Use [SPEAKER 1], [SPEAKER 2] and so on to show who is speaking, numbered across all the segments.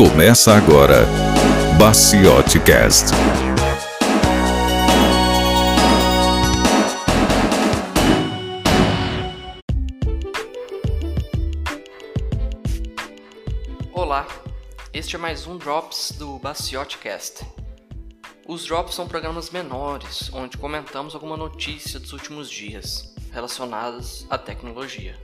[SPEAKER 1] Começa agora, Baciote Cast.
[SPEAKER 2] Olá, este é mais um Drops do Baciote Cast. Os Drops são programas menores, onde comentamos alguma notícia dos últimos dias relacionadas à tecnologia.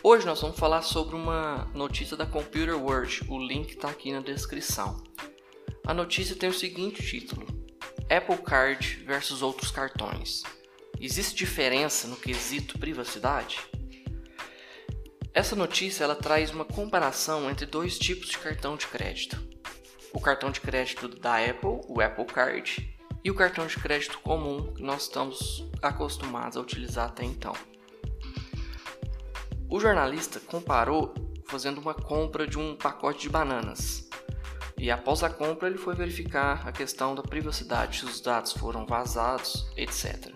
[SPEAKER 2] Hoje nós vamos falar sobre uma notícia da Computer World, o link está aqui na descrição. A notícia tem o seguinte título: Apple Card versus outros cartões. Existe diferença no quesito privacidade? Essa notícia ela traz uma comparação entre dois tipos de cartão de crédito: o cartão de crédito da Apple, o Apple Card, e o cartão de crédito comum que nós estamos acostumados a utilizar até então. O jornalista comparou fazendo uma compra de um pacote de bananas. E após a compra, ele foi verificar a questão da privacidade, se os dados foram vazados, etc.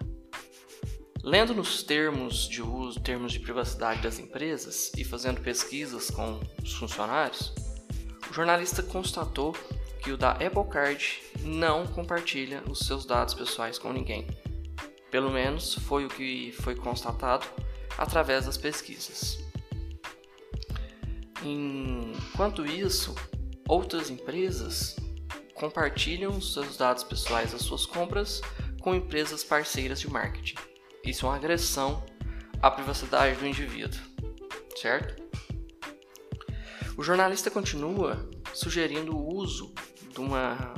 [SPEAKER 2] Lendo nos termos de uso, termos de privacidade das empresas e fazendo pesquisas com os funcionários, o jornalista constatou que o da Apple Card não compartilha os seus dados pessoais com ninguém. Pelo menos foi o que foi constatado através das pesquisas. Enquanto isso, outras empresas compartilham seus dados pessoais das suas compras com empresas parceiras de marketing. Isso é uma agressão à privacidade do indivíduo, certo? O jornalista continua sugerindo o uso de uma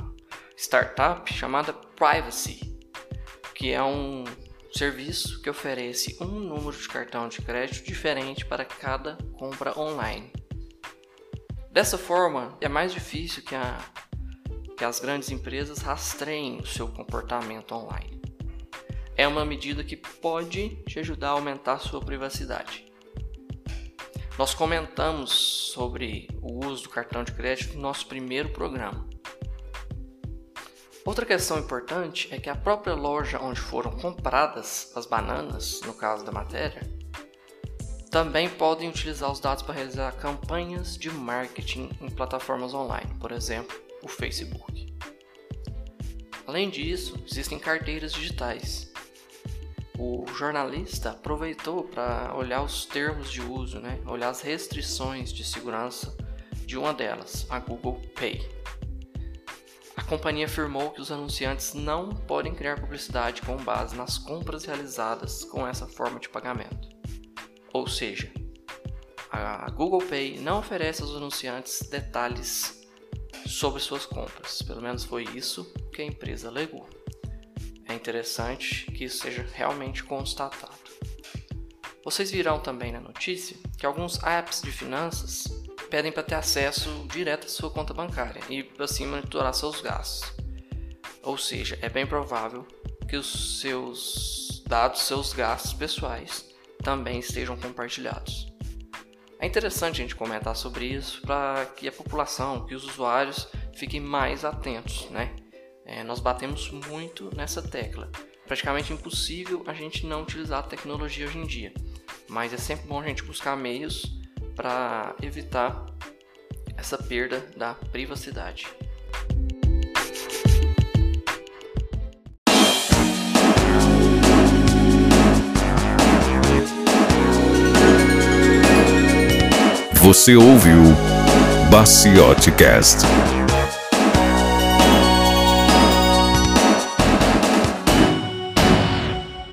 [SPEAKER 2] startup chamada Privacy, que é um serviço que oferece um número de cartão de crédito diferente para cada compra online. Dessa forma, é mais difícil que, a, que as grandes empresas rastreiem o seu comportamento online. É uma medida que pode te ajudar a aumentar sua privacidade. Nós comentamos sobre o uso do cartão de crédito no nosso primeiro programa. Outra questão importante é que a própria loja onde foram compradas as bananas, no caso da matéria, também podem utilizar os dados para realizar campanhas de marketing em plataformas online, por exemplo, o Facebook. Além disso, existem carteiras digitais. O jornalista aproveitou para olhar os termos de uso, né? olhar as restrições de segurança de uma delas, a Google Pay. Companhia afirmou que os anunciantes não podem criar publicidade com base nas compras realizadas com essa forma de pagamento. Ou seja, a Google Pay não oferece aos anunciantes detalhes sobre suas compras. Pelo menos foi isso que a empresa alegou. É interessante que isso seja realmente constatado. Vocês virão também na notícia que alguns apps de finanças pedem para ter acesso direto à sua conta bancária e assim monitorar seus gastos. Ou seja, é bem provável que os seus dados, seus gastos pessoais também estejam compartilhados. É interessante a gente comentar sobre isso para que a população, que os usuários fiquem mais atentos, né? É, nós batemos muito nessa tecla. Praticamente impossível a gente não utilizar a tecnologia hoje em dia, mas é sempre bom a gente buscar meios para evitar essa perda da privacidade.
[SPEAKER 1] Você ouviu Baciote Cast.